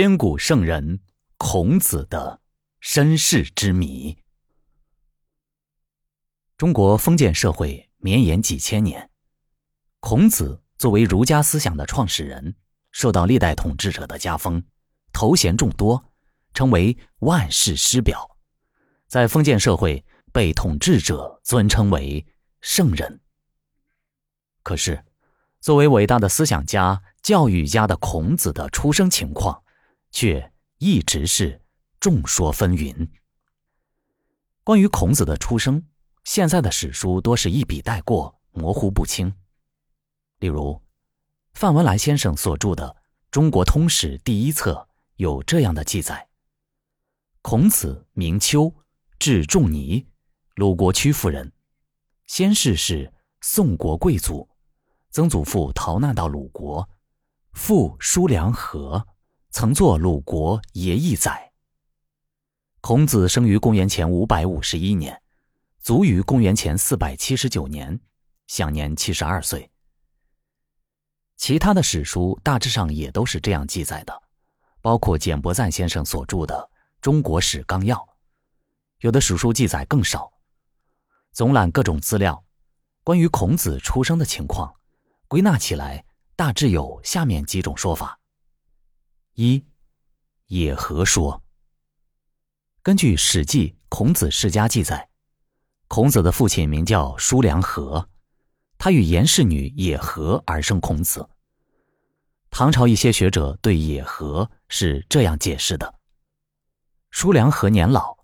千古圣人孔子的身世之谜。中国封建社会绵延几千年，孔子作为儒家思想的创始人，受到历代统治者的加封，头衔众多，称为万世师表，在封建社会被统治者尊称为圣人。可是，作为伟大的思想家、教育家的孔子的出生情况。却一直是众说纷纭。关于孔子的出生，现在的史书多是一笔带过，模糊不清。例如，范文澜先生所著的《中国通史》第一册有这样的记载：孔子名丘，字仲尼，鲁国曲阜人，先世是宋国贵族，曾祖父逃难到鲁国，父叔良和。曾作鲁国爷邑宰。孔子生于公元前五百五十一年，卒于公元前四百七十九年，享年七十二岁。其他的史书大致上也都是这样记载的，包括简伯赞先生所著的《中国史纲要》，有的史书记载更少。总览各种资料，关于孔子出生的情况，归纳起来大致有下面几种说法。一，野合说。根据《史记·孔子世家》记载，孔子的父亲名叫叔良和，他与颜氏女野合而生孔子。唐朝一些学者对野合是这样解释的：叔良和年老，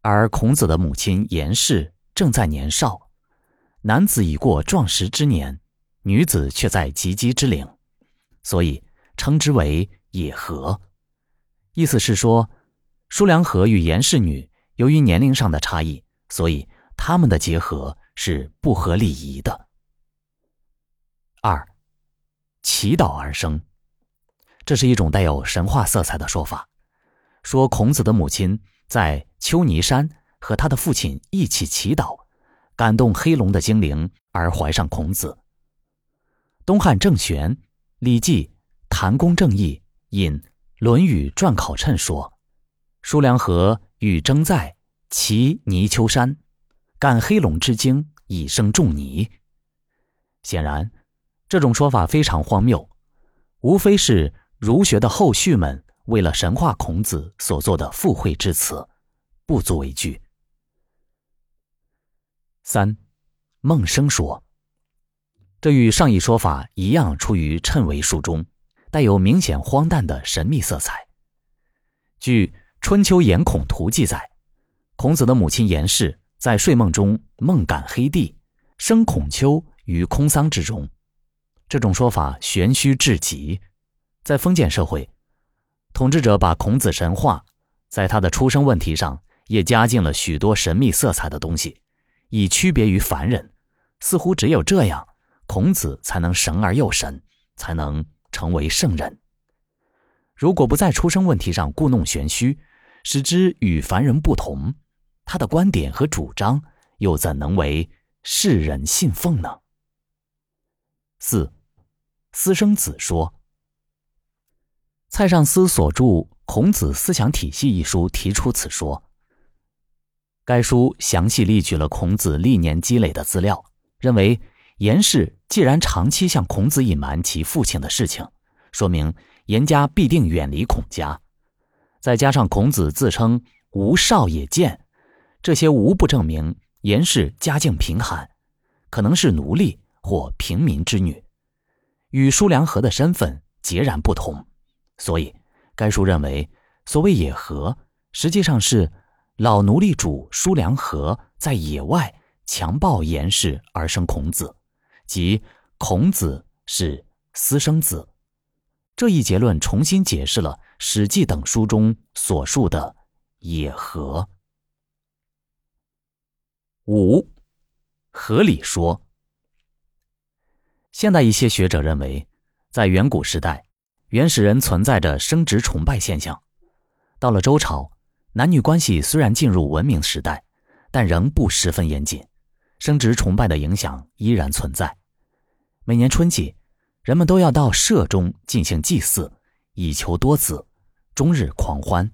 而孔子的母亲颜氏正在年少，男子已过壮实之年，女子却在及笄之龄，所以称之为。野合，意思是说，叔良和与颜氏女由于年龄上的差异，所以他们的结合是不合礼仪的。二，祈祷而生，这是一种带有神话色彩的说法，说孔子的母亲在丘尼山和他的父亲一起祈祷，感动黑龙的精灵而怀上孔子。东汉郑玄《礼记·谭公正义》。引《论语传考谶》说：“叔良和与征在其泥丘山，感黑龙之精，以生仲尼。”显然，这种说法非常荒谬，无非是儒学的后续们为了神话孔子所做的附会之词，不足为惧。三，孟生说，这与上一说法一样，出于谶纬书中。带有明显荒诞的神秘色彩。据《春秋颜孔图》记载，孔子的母亲颜氏在睡梦中梦感黑帝，生孔丘于空桑之中。这种说法玄虚至极。在封建社会，统治者把孔子神话，在他的出生问题上也加进了许多神秘色彩的东西，以区别于凡人。似乎只有这样，孔子才能神而又神，才能。成为圣人。如果不在出生问题上故弄玄虚，使之与凡人不同，他的观点和主张又怎能为世人信奉呢？四，私生子说。蔡尚思所著《孔子思想体系》一书提出此说。该书详细列举了孔子历年积累的资料，认为。颜氏既然长期向孔子隐瞒其父亲的事情，说明颜家必定远离孔家。再加上孔子自称无少也见，这些无不证明颜氏家境贫寒，可能是奴隶或平民之女，与叔良和的身份截然不同。所以，该书认为，所谓野合，实际上是老奴隶主叔良和在野外强暴颜氏而生孔子。即孔子是私生子，这一结论重新解释了《史记》等书中所述的野合。五，合理说。现代一些学者认为，在远古时代，原始人存在着生殖崇拜现象。到了周朝，男女关系虽然进入文明时代，但仍不十分严谨。生殖崇拜的影响依然存在。每年春季，人们都要到社中进行祭祀，以求多子，终日狂欢。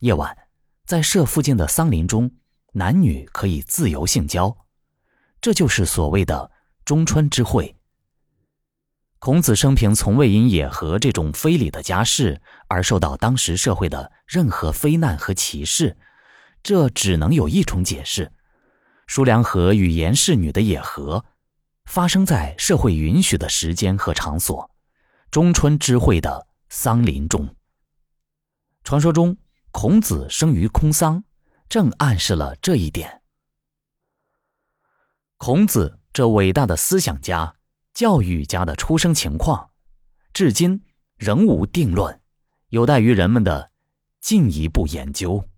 夜晚，在社附近的桑林中，男女可以自由性交，这就是所谓的中春之会。孔子生平从未因野合这种非礼的家事而受到当时社会的任何非难和歧视，这只能有一种解释：叔梁纥与颜氏女的野合，发生在社会允许的时间和场所——中春之会的桑林中。传说中，孔子生于空桑，正暗示了这一点。孔子这伟大的思想家。教育家的出生情况，至今仍无定论，有待于人们的进一步研究。